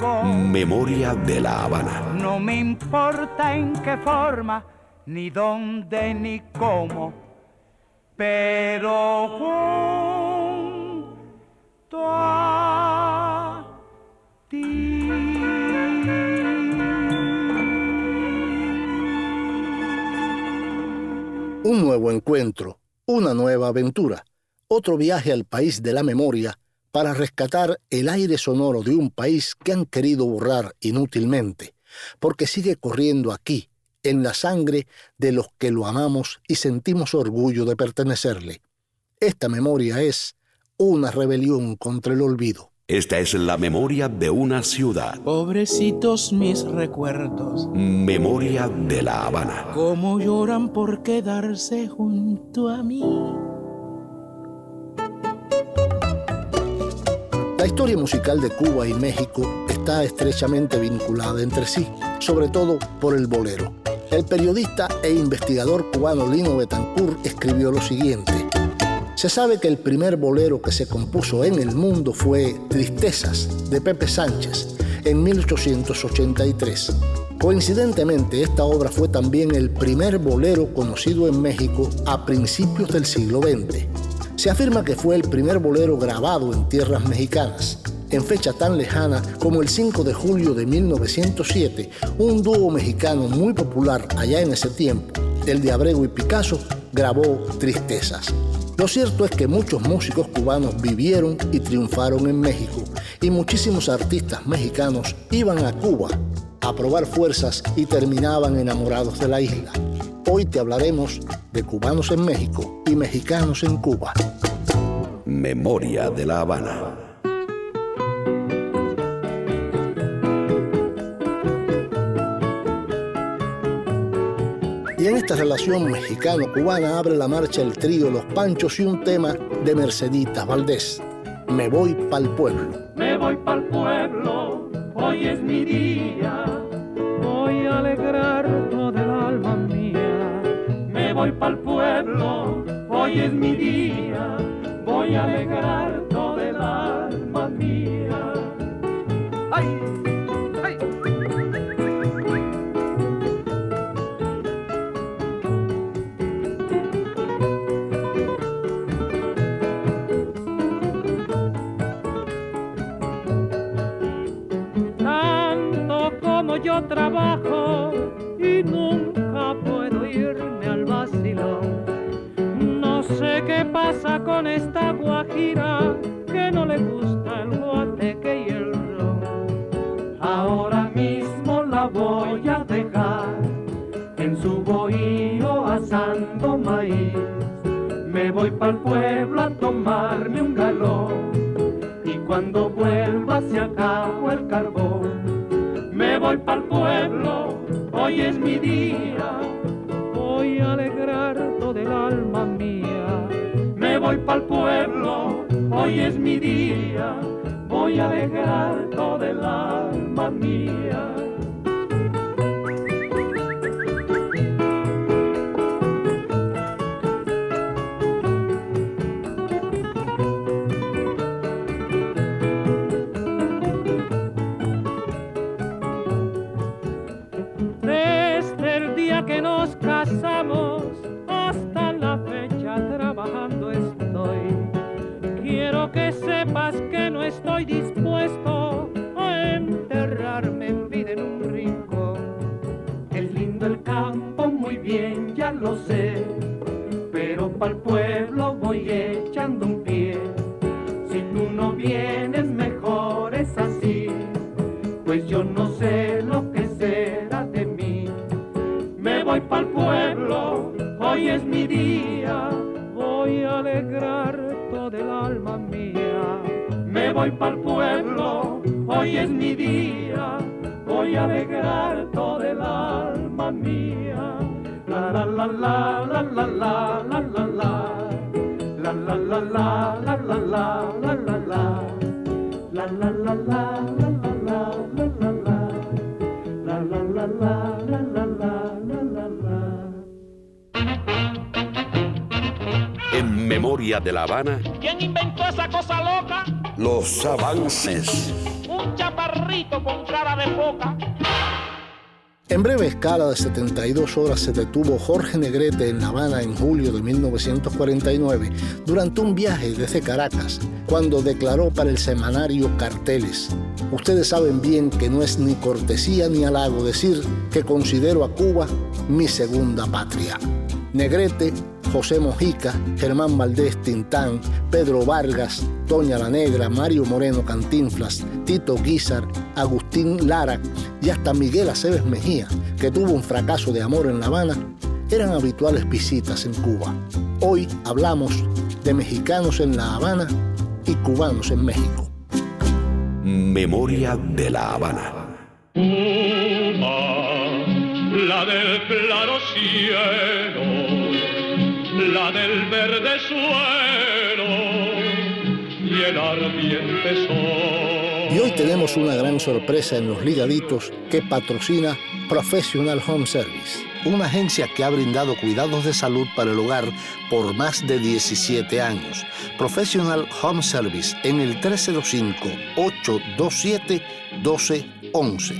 Memoria de la Habana. No me importa en qué forma, ni dónde, ni cómo, pero junto a Un nuevo encuentro, una nueva aventura, otro viaje al país de la memoria para rescatar el aire sonoro de un país que han querido borrar inútilmente, porque sigue corriendo aquí, en la sangre de los que lo amamos y sentimos orgullo de pertenecerle. Esta memoria es una rebelión contra el olvido. Esta es la memoria de una ciudad. Pobrecitos mis recuerdos, Memoria de la Habana. cómo lloran por quedarse junto a mí. La historia musical de Cuba y México está estrechamente vinculada entre sí, sobre todo por el bolero. El periodista e investigador cubano Lino Betancourt escribió lo siguiente. Se sabe que el primer bolero que se compuso en el mundo fue Tristezas, de Pepe Sánchez, en 1883. Coincidentemente, esta obra fue también el primer bolero conocido en México a principios del siglo XX. Se afirma que fue el primer bolero grabado en tierras mexicanas. En fecha tan lejana como el 5 de julio de 1907, un dúo mexicano muy popular allá en ese tiempo, el de Abrego y Picasso, grabó Tristezas. Lo cierto es que muchos músicos cubanos vivieron y triunfaron en México y muchísimos artistas mexicanos iban a Cuba a probar fuerzas y terminaban enamorados de la isla. Hoy te hablaremos de cubanos en México y mexicanos en Cuba. Memoria de la Habana. Y en esta relación mexicano-cubana abre la marcha el trío Los Panchos y un tema de Merceditas Valdés. Me voy pa'l pueblo. Me voy pa'l pueblo, hoy es mi día. Voy pa'l pueblo, hoy es mi día. Voy a alegrar toda el alma mía. Con esta guajira que no le gusta el guateque y el ron. Ahora mismo la voy a dejar en su bohío asando maíz. Me voy pa'l pueblo a tomarme un galón y cuando vuelva se acabó el carbón. Me voy pa'l pueblo, hoy es mi día, voy pa'l pueblo, hoy es mi día, voy a alegrar todo el alma mía. En memoria de La Habana. ¿Quién inventó esa cosa loca? Los avances. Un chaparrito con cara de foca. En breve escala de 72 horas se detuvo Jorge Negrete en La Habana en julio de 1949 durante un viaje desde Caracas, cuando declaró para el semanario Carteles. Ustedes saben bien que no es ni cortesía ni halago decir que considero a Cuba mi segunda patria. Negrete José Mojica, Germán Valdés Tintán, Pedro Vargas, Toña la Negra, Mario Moreno Cantinflas, Tito Guizar, Agustín Lara y hasta Miguel Aceves Mejía, que tuvo un fracaso de amor en La Habana, eran habituales visitas en Cuba. Hoy hablamos de mexicanos en La Habana y cubanos en México. Memoria de La Habana. la del claro cielo del verde suelo y el ardiente sol. Y hoy tenemos una gran sorpresa en los ligaditos que patrocina Professional Home Service, una agencia que ha brindado cuidados de salud para el hogar por más de 17 años. Professional Home Service en el 305 827 12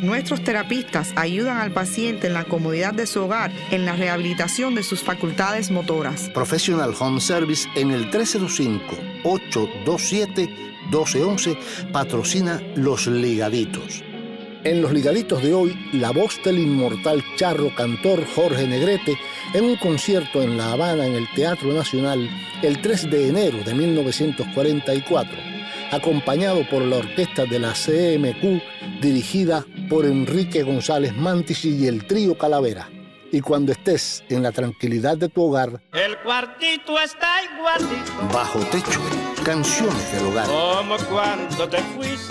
Nuestros terapistas ayudan al paciente en la comodidad de su hogar en la rehabilitación de sus facultades motoras. Professional Home Service en el 305-827-1211 patrocina Los Ligaditos. En Los Ligaditos de hoy, la voz del inmortal charro cantor Jorge Negrete en un concierto en La Habana en el Teatro Nacional el 3 de enero de 1944 acompañado por la orquesta de la CMQ dirigida por Enrique González Mantici y el trío Calavera. Y cuando estés en la tranquilidad de tu hogar, el cuartito está igualito. Bajo techo, canciones del hogar. Como cuando te fuiste.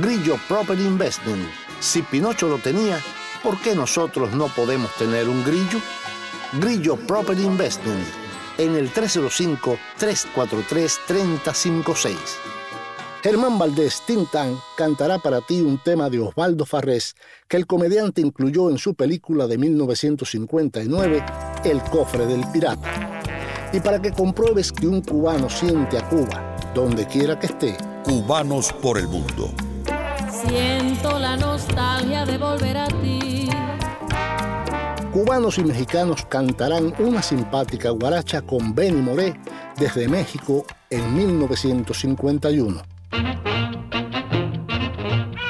Grillo Property Investment. Si Pinocho lo tenía, ¿por qué nosotros no podemos tener un grillo? Grillo Property Investment en el 305 343 3056. Germán Valdés Tintán cantará para ti un tema de Osvaldo Farrés que el comediante incluyó en su película de 1959, El cofre del pirata. Y para que compruebes que un cubano siente a Cuba, donde quiera que esté, Cubanos por el mundo. Siento la nostalgia de volver a ti. Cubanos y mexicanos cantarán una simpática guaracha con Benny Moré desde México en 1951.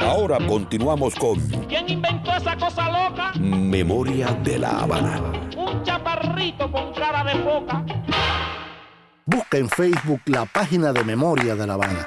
Ahora continuamos con ¿Quién inventó esa cosa loca? Memoria de la Habana. Un chaparrito con cara de foca. Busca en Facebook la página de Memoria de la Habana.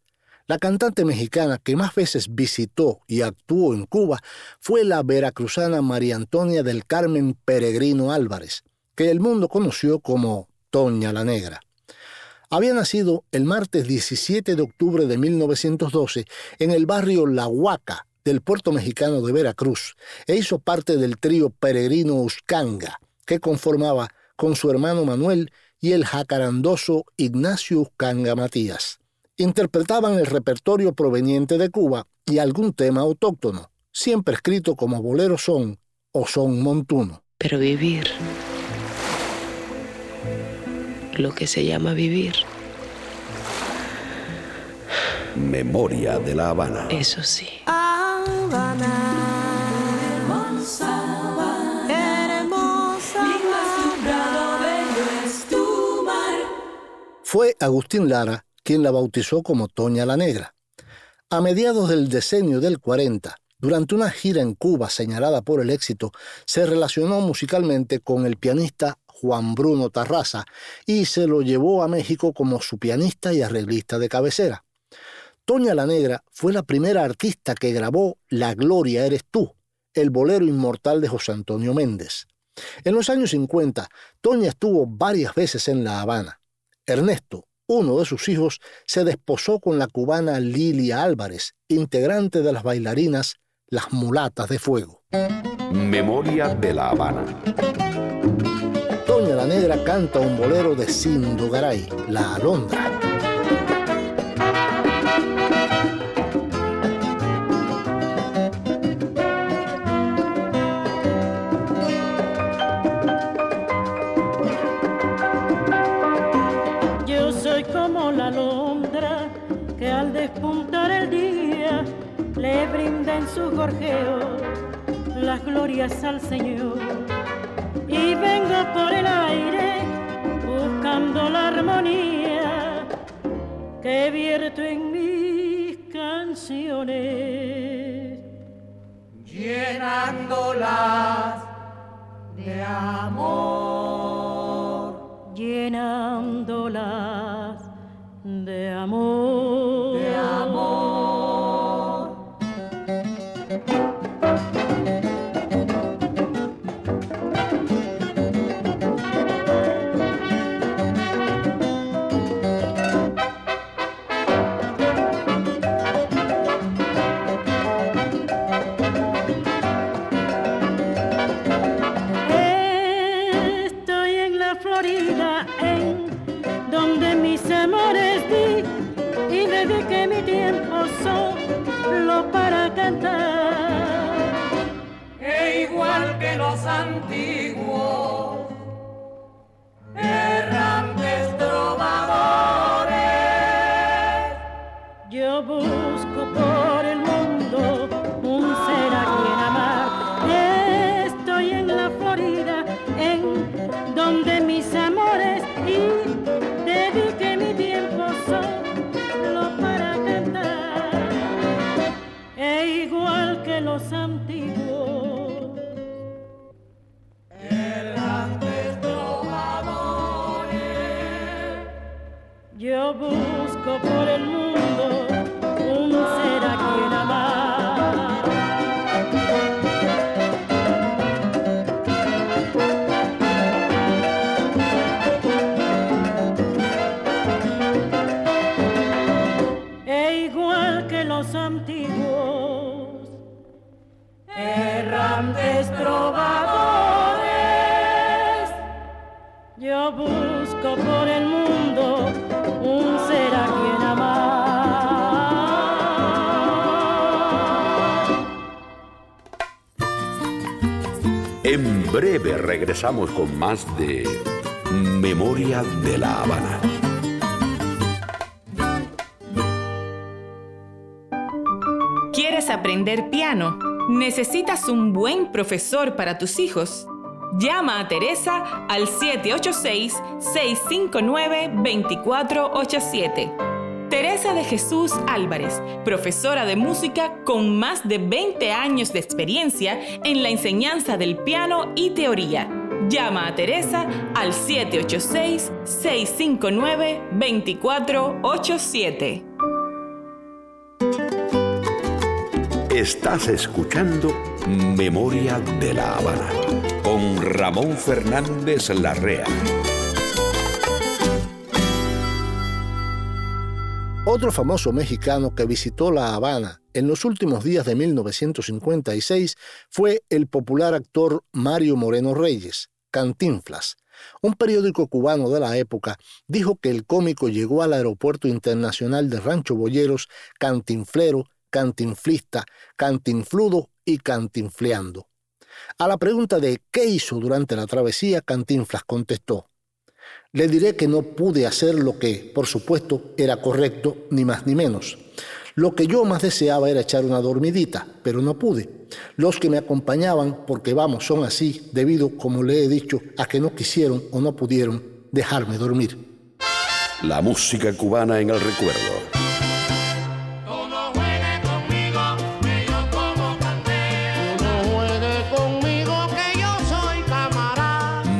La cantante mexicana que más veces visitó y actuó en Cuba fue la veracruzana María Antonia del Carmen Peregrino Álvarez, que el mundo conoció como Toña la Negra. Había nacido el martes 17 de octubre de 1912 en el barrio La Huaca, del puerto mexicano de Veracruz e hizo parte del trío peregrino Uscanga, que conformaba con su hermano Manuel y el jacarandoso Ignacio Uscanga Matías. Interpretaban el repertorio proveniente de Cuba y algún tema autóctono, siempre escrito como bolero son o son montuno. Pero vivir lo que se llama vivir. Memoria de la Habana. Eso sí. Fue Agustín Lara quien la bautizó como Toña la Negra. A mediados del decenio del 40, durante una gira en Cuba señalada por el éxito, se relacionó musicalmente con el pianista Juan Bruno Tarraza y se lo llevó a México como su pianista y arreglista de cabecera. Toña la Negra fue la primera artista que grabó La Gloria Eres Tú, el bolero inmortal de José Antonio Méndez. En los años 50, Toña estuvo varias veces en La Habana. Ernesto, uno de sus hijos, se desposó con la cubana Lilia Álvarez, integrante de las bailarinas Las Mulatas de Fuego. Memoria de la Habana. Toña la Negra canta un bolero de Sindo Garay, La Alondra. Su gorjeo las glorias al Señor. Y vengo por el aire buscando la armonía que vierto en mis canciones, llenándolas de amor, llenándolas de amor, de amor. Regresamos con más de Memoria de la Habana. ¿Quieres aprender piano? ¿Necesitas un buen profesor para tus hijos? Llama a Teresa al 786-659-2487 Teresa de Jesús Álvarez, profesora de música con más de 20 años de experiencia en la enseñanza del piano y teoría. Llama a Teresa al 786-659-2487. Estás escuchando Memoria de la Habana con Ramón Fernández Larrea. Otro famoso mexicano que visitó La Habana en los últimos días de 1956 fue el popular actor Mario Moreno Reyes, Cantinflas. Un periódico cubano de la época dijo que el cómico llegó al aeropuerto internacional de Rancho Boyeros cantinflero, cantinflista, cantinfludo y cantinfleando. A la pregunta de qué hizo durante la travesía, Cantinflas contestó, Le diré que no pude hacer lo que, por supuesto, era correcto, ni más ni menos. Lo que yo más deseaba era echar una dormidita, pero no pude. Los que me acompañaban, porque vamos, son así, debido, como le he dicho, a que no quisieron o no pudieron dejarme dormir. La música cubana en el recuerdo.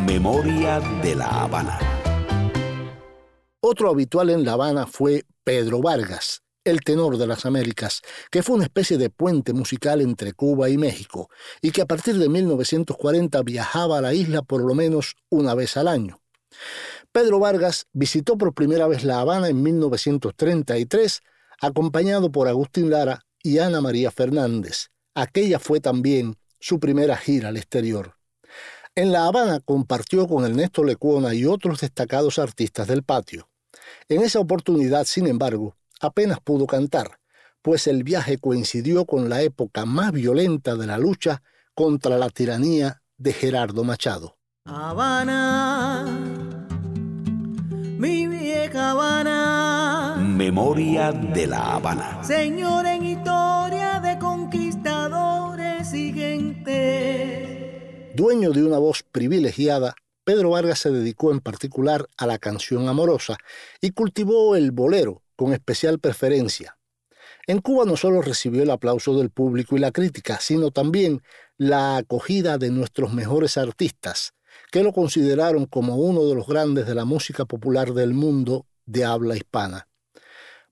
Memoria de La Habana. Otro habitual en La Habana fue Pedro Vargas, el tenor de las Américas, que fue una especie de puente musical entre Cuba y México, y que a partir de 1940 viajaba a la isla por lo menos una vez al año. Pedro Vargas visitó por primera vez La Habana en 1933, acompañado por Agustín Lara y Ana María Fernández. Aquella fue también su primera gira al exterior. En La Habana compartió con Ernesto Lecuona y otros destacados artistas del patio. En esa oportunidad, sin embargo, apenas pudo cantar, pues el viaje coincidió con la época más violenta de la lucha contra la tiranía de Gerardo Machado. Habana, mi vieja Habana. Memoria de la Habana. Señor en historia de conquistadores y gente. Dueño de una voz privilegiada, Pedro Vargas se dedicó en particular a la canción amorosa y cultivó el bolero con especial preferencia. En Cuba no solo recibió el aplauso del público y la crítica, sino también la acogida de nuestros mejores artistas, que lo consideraron como uno de los grandes de la música popular del mundo de habla hispana.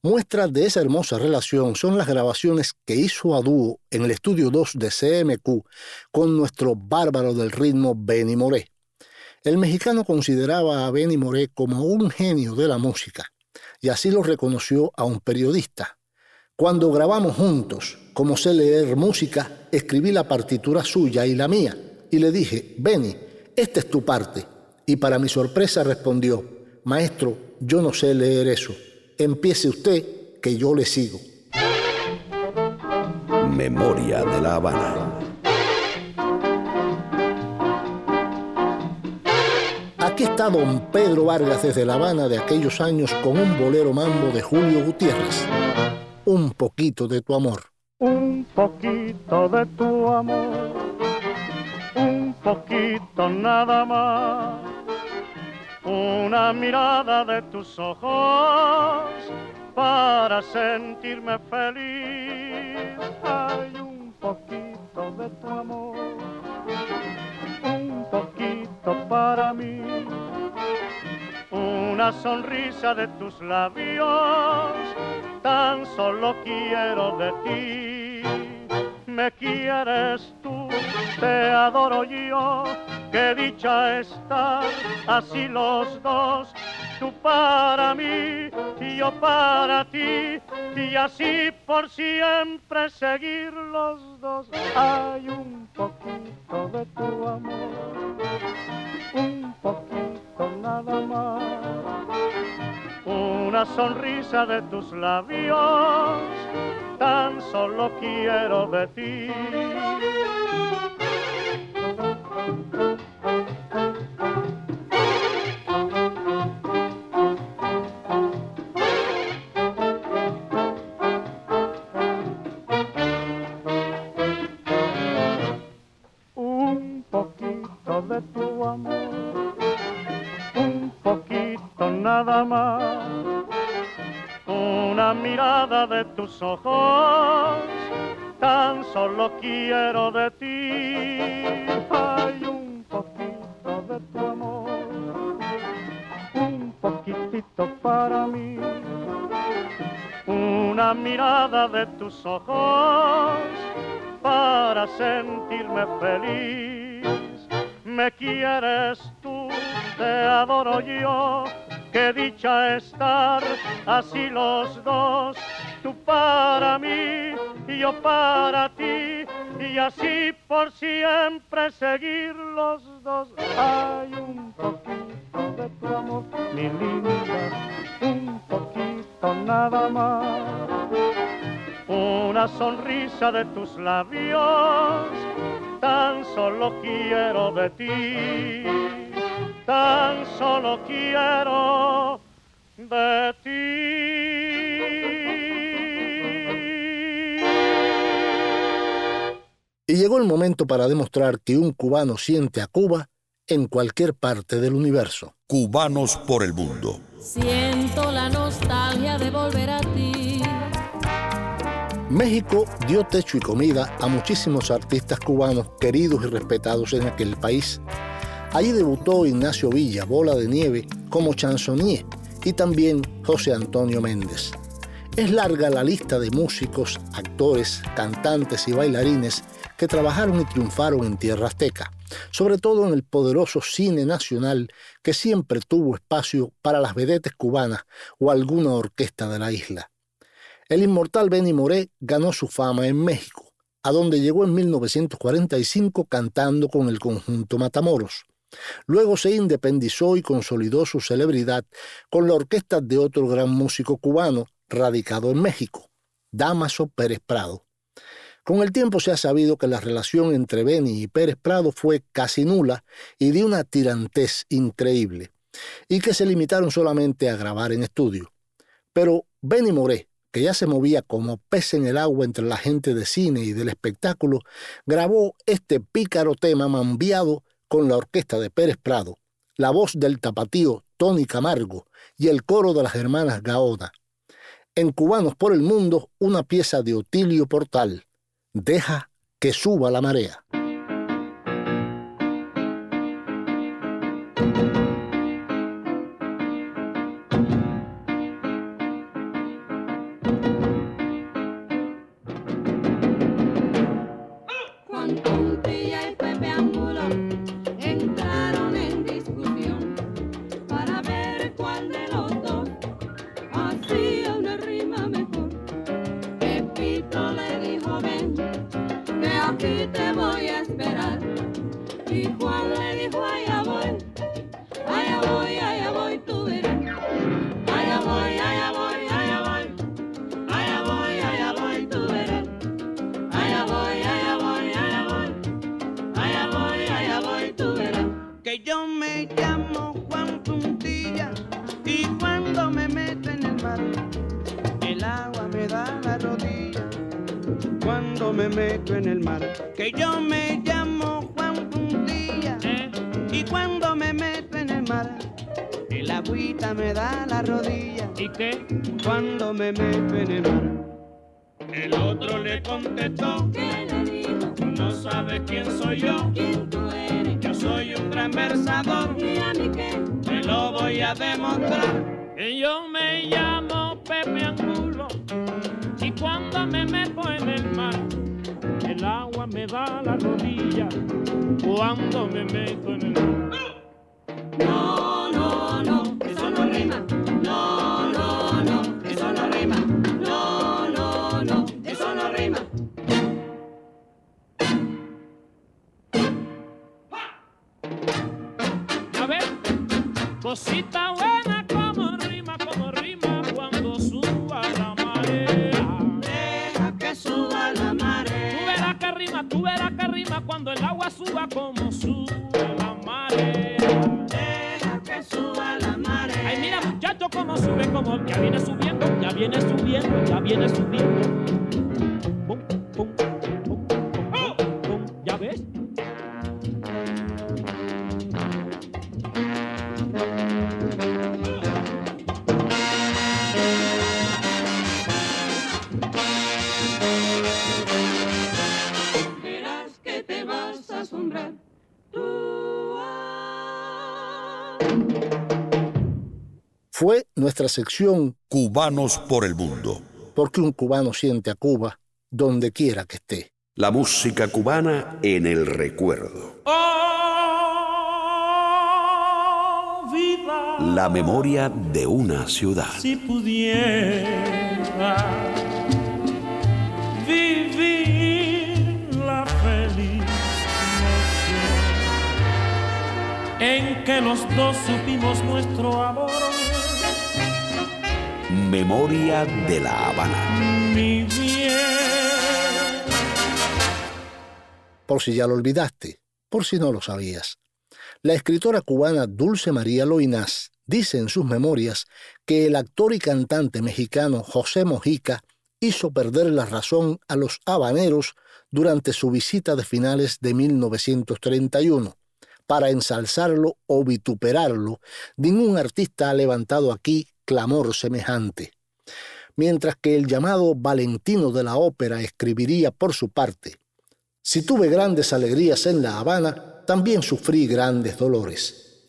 Muestras de esa hermosa relación son las grabaciones que hizo a dúo en el estudio 2 de CMQ con nuestro bárbaro del ritmo Benny Moré. El mexicano consideraba a Benny Moré como un genio de la música, y así lo reconoció a un periodista. Cuando grabamos juntos, como sé leer música, escribí la partitura suya y la mía, y le dije, Benny, esta es tu parte. Y para mi sorpresa respondió, Maestro, yo no sé leer eso. Empiece usted, que yo le sigo. Memoria de la Habana. Aquí está don Pedro Vargas desde La Habana de aquellos años con un bolero mambo de Julio Gutiérrez. Un poquito de tu amor. Un poquito de tu amor, un poquito nada más, una mirada de tus ojos para sentirme feliz. Hay un poquito de tu amor, para mí, una sonrisa de tus labios, tan solo quiero de ti. Me quieres tú, te adoro yo, qué dicha estar así los dos, tú para mí y yo para ti, y así por siempre seguir los dos. Hay un poquito de tu amor, un poquito nada más, una sonrisa de tus labios, tan solo quiero de ti. Un poquito de tu nada más, una mirada de tus ojos, tan solo quiero de ti. Hay un poquito de tu amor, un poquitito para mí, una mirada de tus ojos para sentirme feliz. Me quieres tú, te adoro yo, qué dicha estar así los dos, tú para mí y yo para ti, y así por siempre seguir los dos. Hay un poquito de tu amor, mi linda, un poquito nada más una sonrisa de tus labios, tan solo quiero de ti, tan solo quiero de ti. Y llegó el momento para demostrar que un cubano siente a Cuba en cualquier parte del universo. Cubanos por el mundo. Siento la nostalgia de volver a ti. México dio techo y comida a muchísimos artistas cubanos queridos y respetados en aquel país. Allí debutó Ignacio Villa, Bola de Nieve, como chansonnier, y también José Antonio Méndez. Es larga la lista de músicos, actores, cantantes y bailarines que trabajaron y triunfaron en tierra azteca, sobre todo en el poderoso cine nacional que siempre tuvo espacio para las vedetes cubanas o alguna orquesta de la isla. El inmortal Benny Moré ganó su fama en México, a donde llegó en 1945 cantando con el conjunto Matamoros. Luego se independizó y consolidó su celebridad con la orquesta de otro gran músico cubano radicado en México, Damaso Pérez Prado. Con el tiempo se ha sabido que la relación entre Benny y Pérez Prado fue casi nula y de una tirantez increíble, y que se limitaron solamente a grabar en estudio. Pero Benny Moré, que ya se movía como pez en el agua entre la gente de cine y del espectáculo, grabó este pícaro tema mambiado con la orquesta de Pérez Prado, la voz del tapatío Tony Camargo y el coro de las hermanas Gaona. En Cubanos por el Mundo, una pieza de Otilio Portal. Deja que suba la marea. yo me llamo Juan Puntilla y cuando me meto en el mar, el agua me da la rodilla. Cuando me meto en el mar, que yo me llamo Juan Puntilla y cuando me meto en el mar, el agüita me da la rodilla. ¿Y qué? Cuando me meto en el mar. El otro le contestó sabes quién soy yo. Yo soy un gran versador. Te lo voy a demostrar. Que yo me llamo Pepe Angulo. Y cuando me meto en el mar, el agua me da la rodilla. Cuando me meto en el mar. Cosita buena como rima, como rima cuando suba la marea. Deja que suba la marea. Tú verás que rima, tú verás que rima cuando el agua suba como sube la marea. Deja que suba la marea. Ay, mira muchacho como sube, como ya viene subiendo, ya viene subiendo, ya viene subiendo. Fue nuestra sección Cubanos por el Mundo. Porque un cubano siente a Cuba donde quiera que esté. La música cubana en el recuerdo. Oh, vida, La memoria de una ciudad. si pudiera vivir la feliz noche en que los dos supimos nuestro amor. Memoria de La Habana. Mi bien. Por si ya lo olvidaste, por si no lo sabías. La escritora cubana Dulce María Loinás dice en sus memorias que el actor y cantante mexicano José Mojica hizo perder la razón a los habaneros durante su visita de finales de 1931. Para ensalzarlo o vituperarlo, ningún artista ha levantado aquí clamor semejante. Mientras que el llamado Valentino de la ópera escribiría por su parte, si tuve grandes alegrías en La Habana, también sufrí grandes dolores.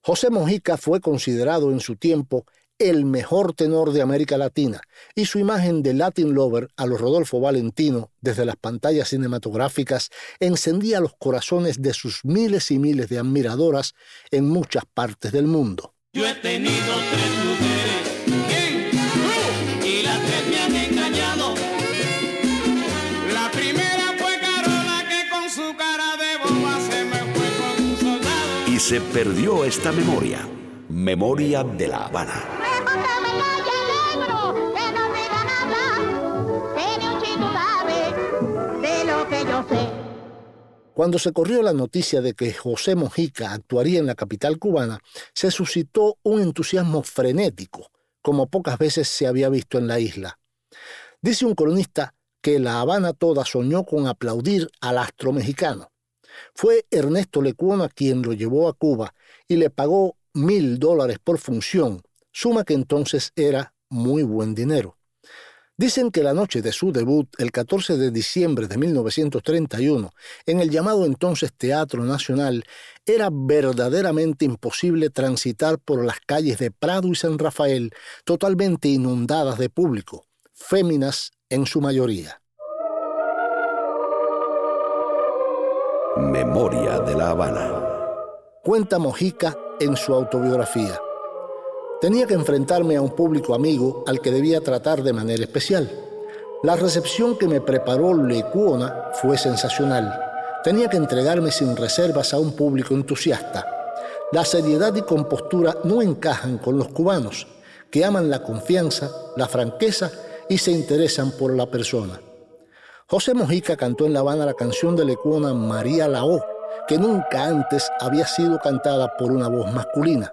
José Mojica fue considerado en su tiempo el mejor tenor de América Latina y su imagen de Latin Lover a los Rodolfo Valentino desde las pantallas cinematográficas encendía los corazones de sus miles y miles de admiradoras en muchas partes del mundo. Yo he tenido tres mujeres y las tres me han engañado. La primera fue Carola que con su cara de boba se me fue con un soldado. Y se perdió esta memoria, memoria de La Habana. Cuando se corrió la noticia de que José Mojica actuaría en la capital cubana, se suscitó un entusiasmo frenético, como pocas veces se había visto en la isla. Dice un cronista que La Habana toda soñó con aplaudir al astro mexicano. Fue Ernesto Lecuona quien lo llevó a Cuba y le pagó mil dólares por función, suma que entonces era muy buen dinero. Dicen que la noche de su debut, el 14 de diciembre de 1931, en el llamado entonces Teatro Nacional, era verdaderamente imposible transitar por las calles de Prado y San Rafael totalmente inundadas de público, féminas en su mayoría. Memoria de la Habana. Cuenta Mojica en su autobiografía. Tenía que enfrentarme a un público amigo al que debía tratar de manera especial. La recepción que me preparó Lecuona fue sensacional. Tenía que entregarme sin reservas a un público entusiasta. La seriedad y compostura no encajan con los cubanos, que aman la confianza, la franqueza y se interesan por la persona. José Mojica cantó en La Habana la canción de Lecuona María Lao, que nunca antes había sido cantada por una voz masculina.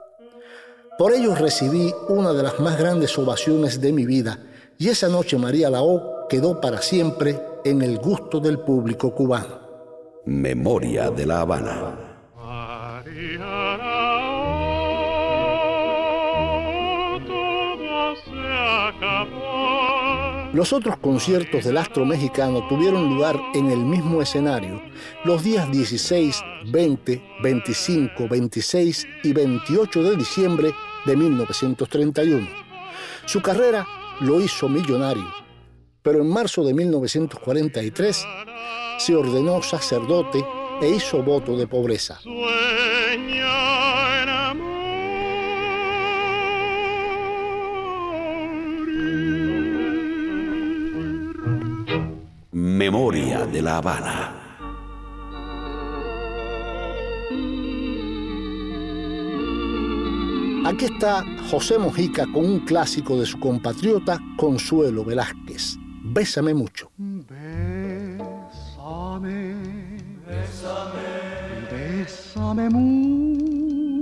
Por ello recibí una de las más grandes ovaciones de mi vida y esa noche María Lao quedó para siempre en el gusto del público cubano. Memoria de la Habana. Los otros conciertos del astro mexicano tuvieron lugar en el mismo escenario los días 16, 20, 25, 26 y 28 de diciembre de 1931. Su carrera lo hizo millonario, pero en marzo de 1943 se ordenó sacerdote e hizo voto de pobreza. Memoria de la Habana. Aquí está José Mojica con un clásico de su compatriota Consuelo Velázquez. Bésame mucho. Bésame, bésame, bésame mucho.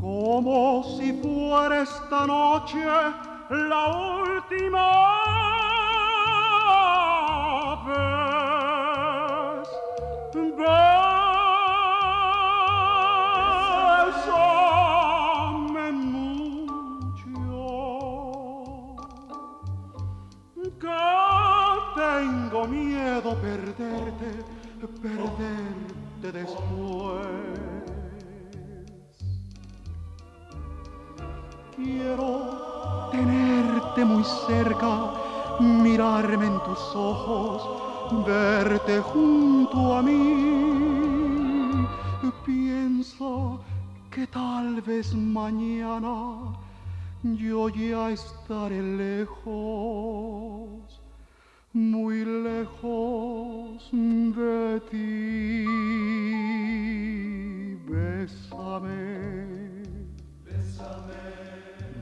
Como si fuera esta noche la última vez. Bésame mucho, que tengo miedo perderte, perderte después. Quiero tenerte muy cerca, mirarme en tus ojos, verte junto a mí. Pienso que tal vez mañana yo ya estaré lejos, muy lejos de ti. Bésame,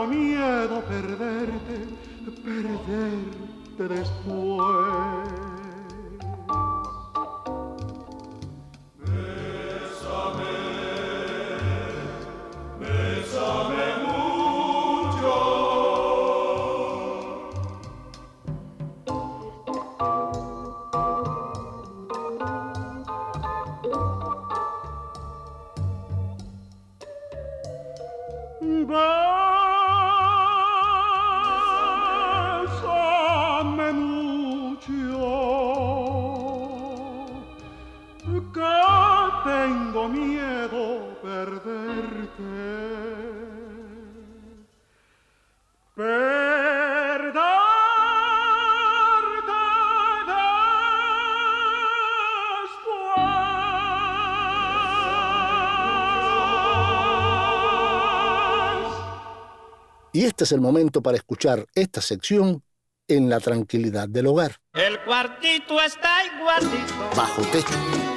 Tengo miedo perderte, perderte después. Y este es el momento para escuchar esta sección en la tranquilidad del hogar. El cuartito está igualito. Bajo techo,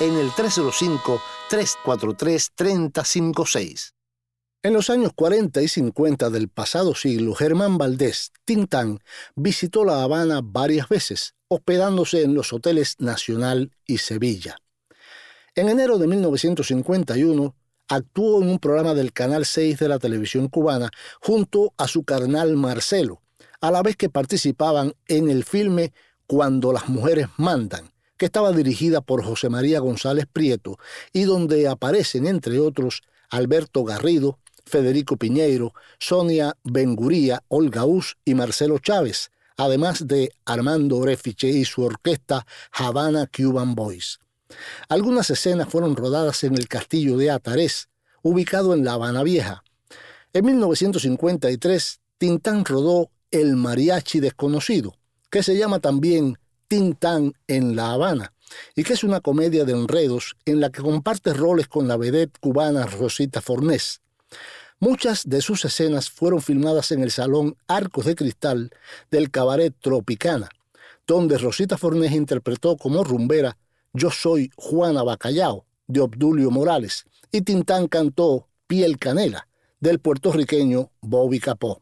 en el 305-343-3056. En los años 40 y 50 del pasado siglo, Germán Valdés, Tintán, visitó La Habana varias veces, hospedándose en los hoteles Nacional y Sevilla. En enero de 1951, actuó en un programa del Canal 6 de la televisión cubana junto a su carnal Marcelo, a la vez que participaban en el filme Cuando las mujeres mandan, que estaba dirigida por José María González Prieto y donde aparecen, entre otros, Alberto Garrido, Federico Piñeiro, Sonia Benguría, Olga Us y Marcelo Chávez, además de Armando Orefiche y su orquesta Havana Cuban Boys. Algunas escenas fueron rodadas en el castillo de Atarés, ubicado en La Habana Vieja. En 1953, Tintán rodó El Mariachi Desconocido, que se llama también Tintán en La Habana, y que es una comedia de enredos en la que comparte roles con la vedette cubana Rosita Fornés. Muchas de sus escenas fueron filmadas en el Salón Arcos de Cristal del Cabaret Tropicana, donde Rosita Fornés interpretó como rumbera yo soy Juana Bacallao, de Obdulio Morales, y Tintán cantó Piel Canela, del puertorriqueño Bobby Capó.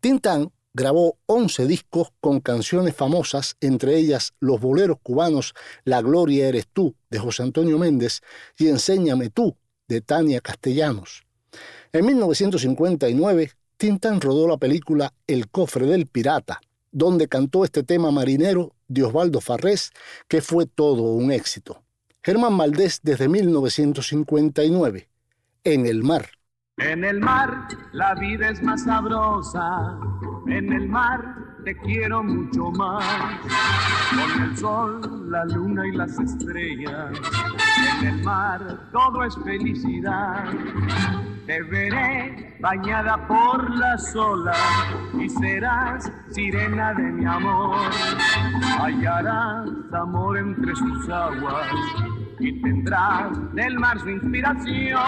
Tintán grabó 11 discos con canciones famosas, entre ellas los boleros cubanos La Gloria Eres Tú, de José Antonio Méndez, y Enséñame Tú, de Tania Castellanos. En 1959, Tintán rodó la película El cofre del pirata, donde cantó este tema marinero de Osvaldo Farrés, que fue todo un éxito. Germán Maldés desde 1959, En el mar. En el mar la vida es más sabrosa, en el mar te quiero mucho más. Con el sol, la luna y las estrellas, en el mar todo es felicidad. Te veré bañada por las olas y serás sirena de mi amor. Hallarás amor entre sus aguas y tendrás del mar su inspiración.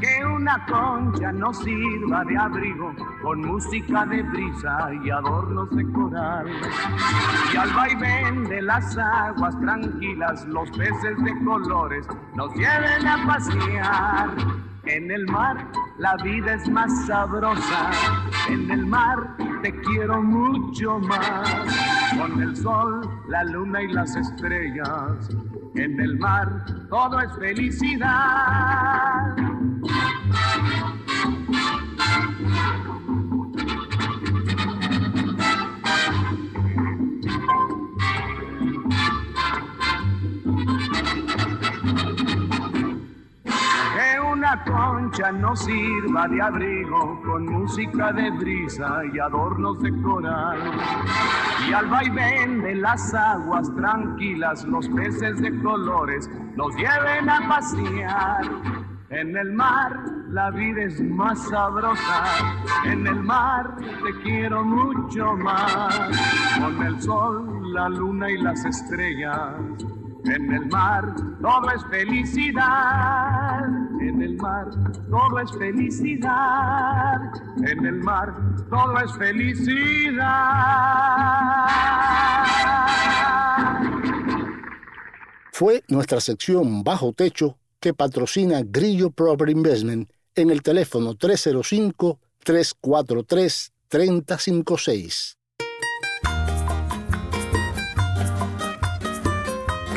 Que una concha nos sirva de abrigo con música de brisa y adornos de coral. Y al vaivén de las aguas tranquilas, los peces de colores nos lleven a pasear. En el mar la vida es más sabrosa, en el mar te quiero mucho más. Con el sol, la luna y las estrellas, en el mar todo es felicidad. Noche nos sirva de abrigo con música de brisa y adornos de coral. Y al vaivén de las aguas tranquilas los peces de colores nos lleven a pasear. En el mar la vida es más sabrosa, en el mar te quiero mucho más. Con el sol, la luna y las estrellas en el mar todo es felicidad. En el mar todo es felicidad. En el mar todo es felicidad. Fue nuestra sección Bajo Techo que patrocina Grillo Property Investment en el teléfono 305 343 3056.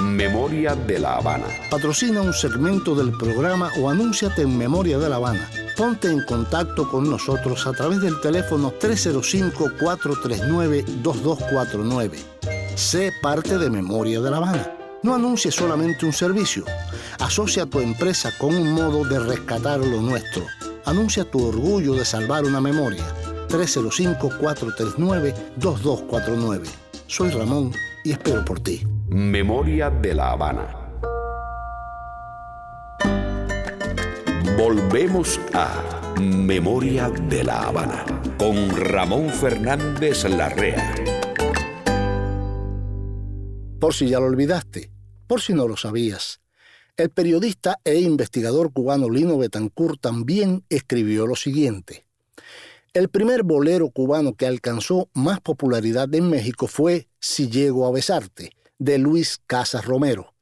Memoria de la Habana. Patrocina un segmento del programa o anúnciate en Memoria de la Habana. Ponte en contacto con nosotros a través del teléfono 305-439-2249. Sé parte de Memoria de la Habana. No anuncies solamente un servicio. Asocia tu empresa con un modo de rescatar lo nuestro. Anuncia tu orgullo de salvar una memoria. 305-439-2249. Soy Ramón y espero por ti. Memoria de la Habana. Volvemos a Memoria de la Habana con Ramón Fernández Larrea. Por si ya lo olvidaste, por si no lo sabías, el periodista e investigador cubano Lino Betancourt también escribió lo siguiente. El primer bolero cubano que alcanzó más popularidad en México fue Si llego a besarte, de Luis Casas Romero.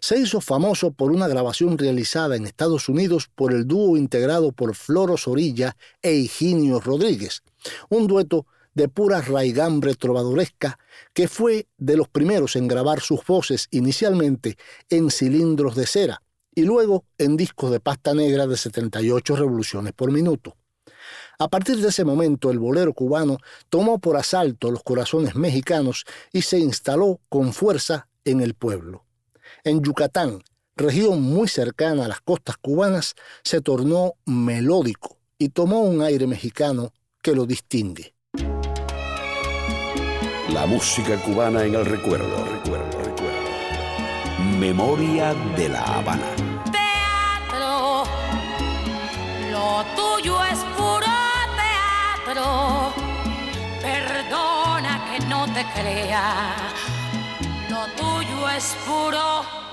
Se hizo famoso por una grabación realizada en Estados Unidos por el dúo integrado por Floro Sorilla e Higinio Rodríguez, un dueto de pura raigambre trovadoresca que fue de los primeros en grabar sus voces inicialmente en cilindros de cera y luego en discos de pasta negra de 78 revoluciones por minuto. A partir de ese momento, el bolero cubano tomó por asalto los corazones mexicanos y se instaló con fuerza en el pueblo. En Yucatán, región muy cercana a las costas cubanas, se tornó melódico y tomó un aire mexicano que lo distingue. La música cubana en el recuerdo, recuerdo, recuerdo. Memoria de la Habana. Teatro, lo tuyo es Perdona que no te crea, lo tuyo es puro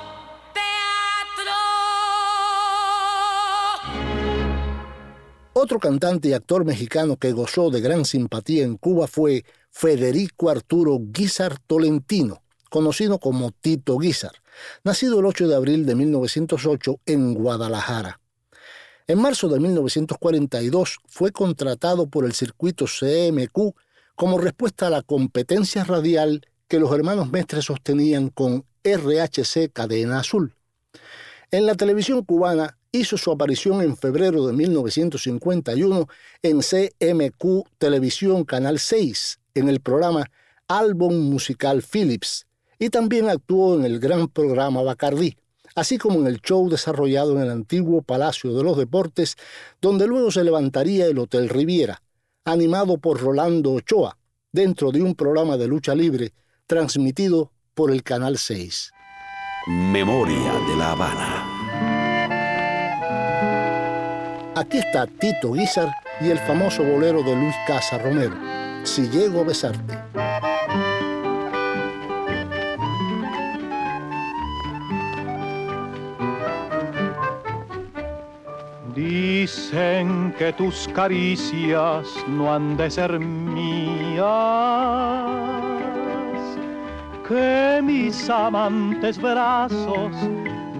Otro cantante y actor mexicano que gozó de gran simpatía en Cuba fue Federico Arturo Guizar Tolentino, conocido como Tito Guizar, nacido el 8 de abril de 1908 en Guadalajara. En marzo de 1942 fue contratado por el circuito CMQ como respuesta a la competencia radial que los hermanos Mestres sostenían con RHC Cadena Azul. En la televisión cubana hizo su aparición en febrero de 1951 en CMQ Televisión Canal 6 en el programa Álbum Musical Philips y también actuó en el gran programa Bacardí, así como en el show desarrollado en el antiguo Palacio de los Deportes, donde luego se levantaría el Hotel Riviera, animado por Rolando Ochoa, dentro de un programa de lucha libre transmitido por el Canal 6. Memoria de la Habana. Aquí está Tito Guizar y el famoso bolero de Luis Casa Romero, Si llego a besarte. Dicen que tus caricias no han de ser mías, que mis amantes brazos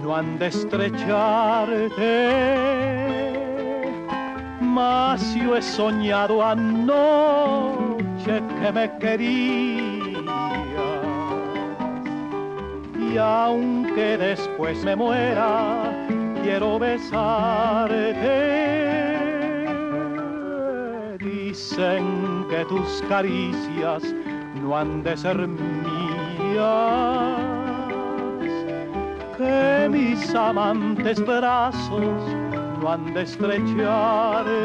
no han de estrecharte, mas yo he soñado anoche que me querías, y aunque después me muera, quiero besarte. Dicen que tus caricias no han de ser mías, que mis amantes brazos no han de estrecharte.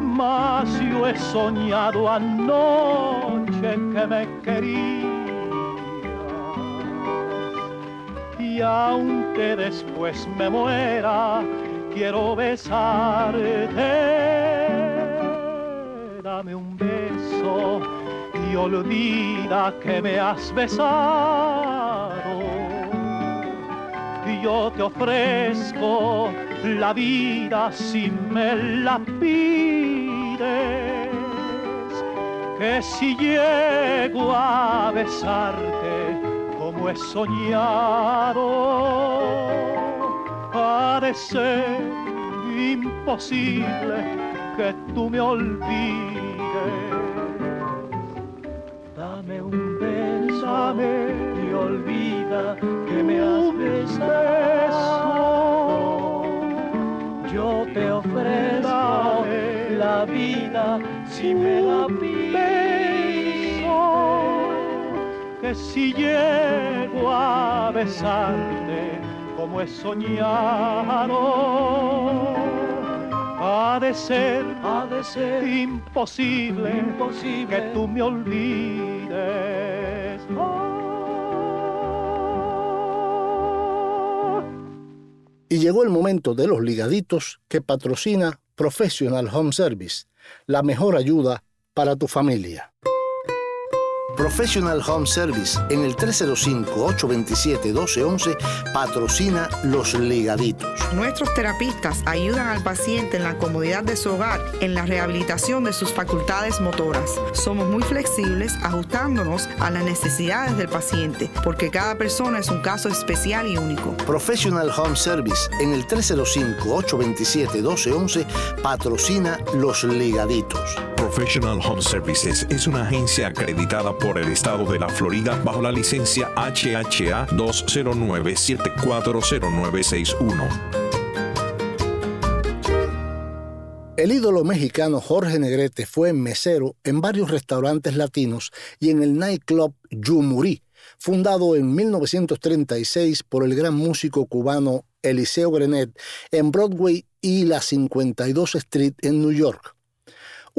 Mas yo he soñado anoche que me querías y aunque después me muera, quiero besarte. Dame un beso y olvida que me has besado. Y yo te ofrezco la vida si me la pides. Que si llego a besarte, he soñado, ha de ser imposible que tú me olvides. Dame un beso, dame y olvida que me has besado. Yo te ofrezco la vida si me la pides que si llego a besarte como he soñado, ha de ser, ha de ser imposible, imposible que tú me olvides. Y llegó el momento de los ligaditos que patrocina Professional Home Service, la mejor ayuda para tu familia. Professional Home Service en el 305-827-1211 patrocina Los Ligaditos. Nuestros terapistas ayudan al paciente en la comodidad de su hogar en la rehabilitación de sus facultades motoras. Somos muy flexibles ajustándonos a las necesidades del paciente porque cada persona es un caso especial y único. Professional Home Service en el 305-827-1211 patrocina Los Ligaditos. Professional Home Services es una agencia acreditada por el estado de la Florida bajo la licencia HHA 209740961. El ídolo mexicano Jorge Negrete fue mesero en varios restaurantes latinos y en el nightclub Yumurí, fundado en 1936 por el gran músico cubano Eliseo Grenet en Broadway y la 52 Street en New York.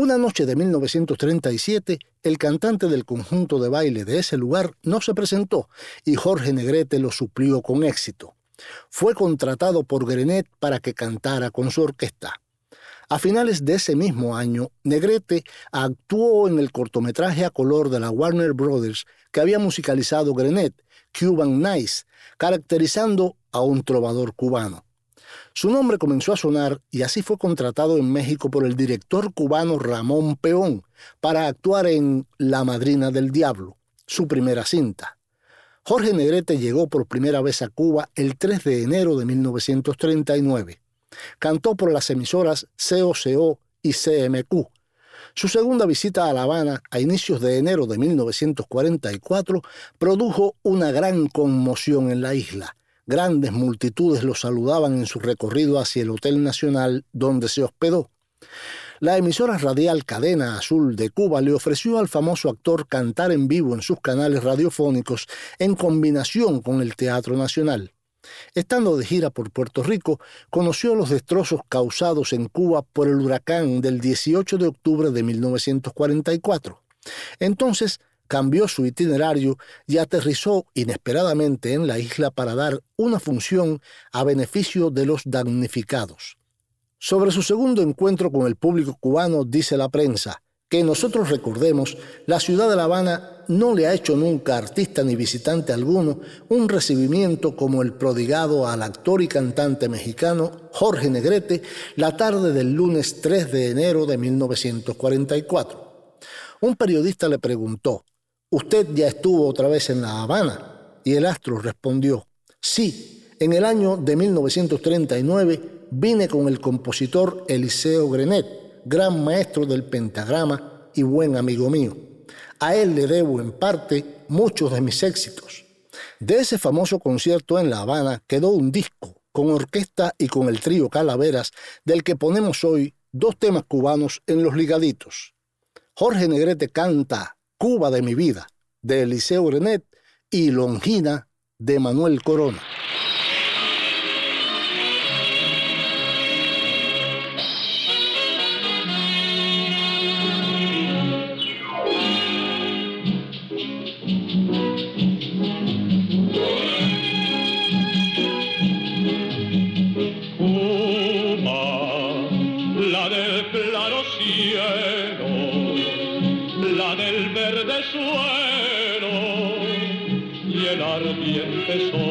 Una noche de 1937, el cantante del conjunto de baile de ese lugar no se presentó y Jorge Negrete lo suplió con éxito. Fue contratado por Grenet para que cantara con su orquesta. A finales de ese mismo año, Negrete actuó en el cortometraje a color de la Warner Brothers que había musicalizado Grenet, Cuban Nice, caracterizando a un trovador cubano. Su nombre comenzó a sonar y así fue contratado en México por el director cubano Ramón Peón para actuar en La Madrina del Diablo, su primera cinta. Jorge Negrete llegó por primera vez a Cuba el 3 de enero de 1939. Cantó por las emisoras COCO y CMQ. Su segunda visita a La Habana a inicios de enero de 1944 produjo una gran conmoción en la isla Grandes multitudes lo saludaban en su recorrido hacia el Hotel Nacional donde se hospedó. La emisora radial Cadena Azul de Cuba le ofreció al famoso actor cantar en vivo en sus canales radiofónicos en combinación con el Teatro Nacional. Estando de gira por Puerto Rico, conoció los destrozos causados en Cuba por el huracán del 18 de octubre de 1944. Entonces cambió su itinerario y aterrizó inesperadamente en la isla para dar una función a beneficio de los damnificados. Sobre su segundo encuentro con el público cubano dice la prensa, que nosotros recordemos, la ciudad de La Habana no le ha hecho nunca artista ni visitante alguno un recibimiento como el prodigado al actor y cantante mexicano Jorge Negrete la tarde del lunes 3 de enero de 1944. Un periodista le preguntó, ¿Usted ya estuvo otra vez en La Habana? Y el astro respondió, sí, en el año de 1939 vine con el compositor Eliseo Grenet, gran maestro del pentagrama y buen amigo mío. A él le debo en parte muchos de mis éxitos. De ese famoso concierto en La Habana quedó un disco con orquesta y con el trío Calaveras, del que ponemos hoy dos temas cubanos en los ligaditos. Jorge Negrete canta Cuba de mi vida, de Eliseo Grenet, y Longina, de Manuel Corona. ce sorry.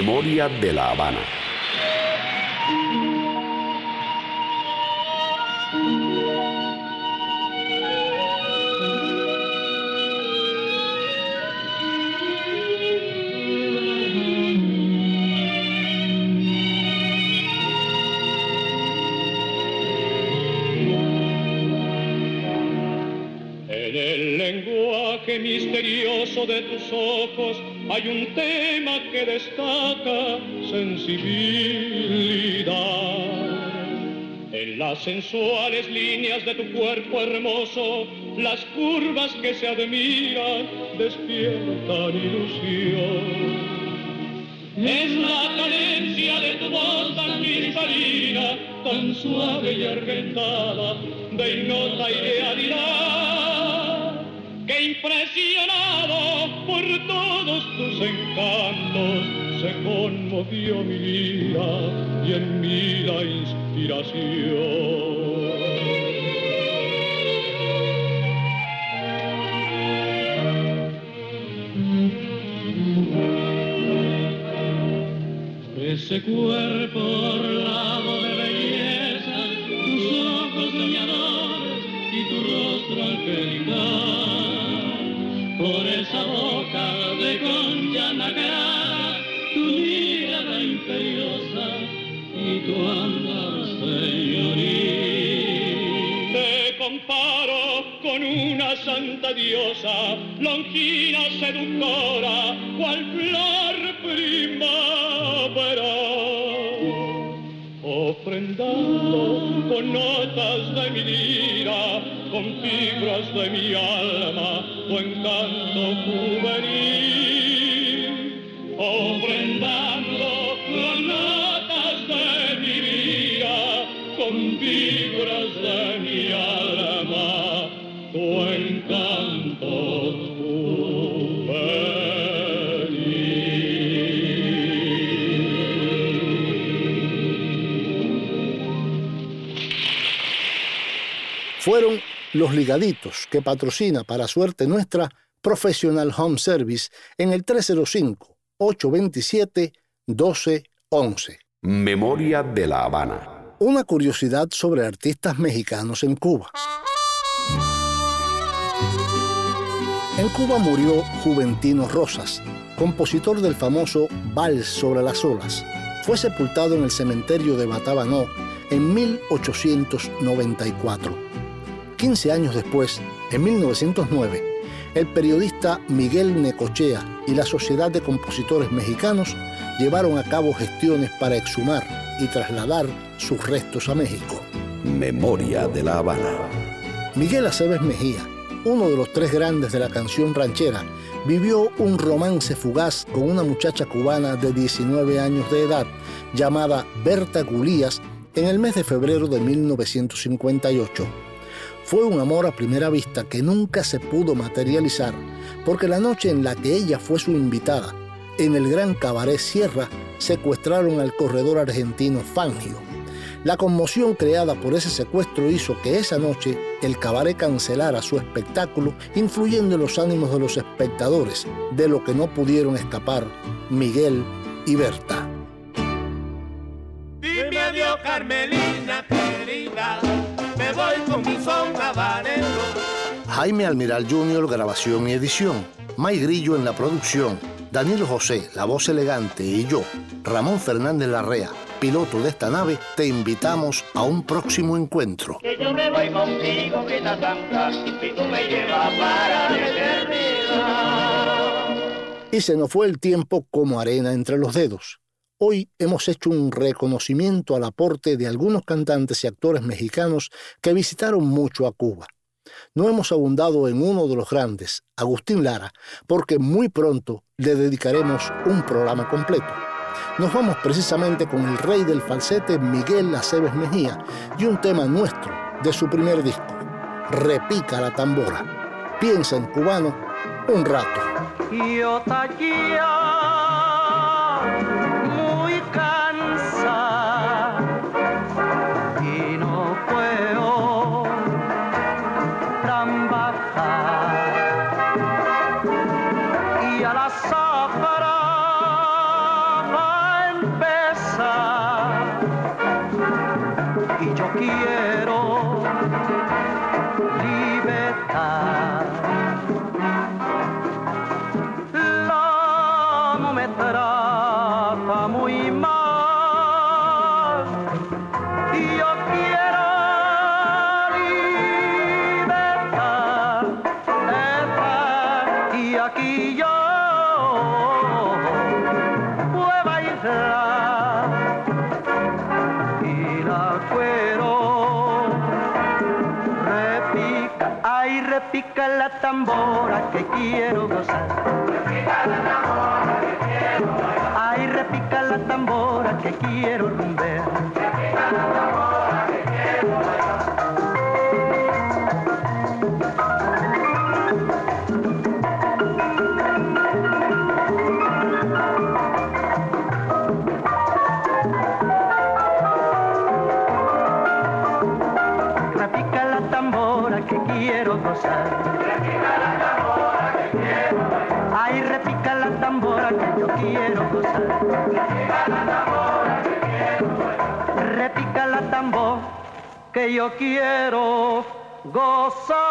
Habana. En el lenguaje misterioso de tus ojos hay un tema que destaca sensibilidad. En las sensuales líneas de tu cuerpo hermoso, las curvas que se admiran despiertan ilusión. Es la cadencia de tu voz tan cristalina, tan suave y argentada, de ignota idealidad, impresionado por todos tus encantos, se conmovió mi vida y en mí la inspiración. Diosa, longina seductora, cual flor primavera. Ofrendando con notas de mi lira, con fibras de mi alma, tu encanto juvenil. Ofrendando los ligaditos que patrocina para suerte nuestra Professional Home Service en el 305-827-1211. Memoria de la Habana. Una curiosidad sobre artistas mexicanos en Cuba. En Cuba murió Juventino Rosas, compositor del famoso Vals sobre las olas. Fue sepultado en el cementerio de Batabanó en 1894. 15 años después, en 1909, el periodista Miguel Necochea y la Sociedad de Compositores Mexicanos llevaron a cabo gestiones para exhumar y trasladar sus restos a México. Memoria de la Habana. Miguel Aceves Mejía, uno de los tres grandes de la canción ranchera, vivió un romance fugaz con una muchacha cubana de 19 años de edad llamada Berta Gulías en el mes de febrero de 1958. Fue un amor a primera vista que nunca se pudo materializar, porque la noche en la que ella fue su invitada, en el gran cabaret Sierra, secuestraron al corredor argentino Fangio. La conmoción creada por ese secuestro hizo que esa noche el cabaret cancelara su espectáculo, influyendo en los ánimos de los espectadores, de lo que no pudieron escapar Miguel y Berta. Habanero. Jaime Almiral Jr., grabación y edición. May Grillo en la producción. Daniel José, la voz elegante, y yo, Ramón Fernández Larrea, piloto de esta nave, te invitamos a un próximo encuentro. Que yo me voy contigo, que está santa, y tú me llevas para la eternidad. Y se nos fue el tiempo como arena entre los dedos. Hoy hemos hecho un reconocimiento al aporte de algunos cantantes y actores mexicanos que visitaron mucho a Cuba. No hemos abundado en uno de los grandes, Agustín Lara, porque muy pronto le dedicaremos un programa completo. Nos vamos precisamente con el rey del falsete Miguel Aceves Mejía y un tema nuestro de su primer disco, Repica la tambora. Piensa en cubano un rato. Quiero gozar Ay, repica la tambora que quiero rumbear. Repica la tambora que quiero. Ay, repica la tambora que yo quiero gozar. Repica la tambor que yo quiero gozar.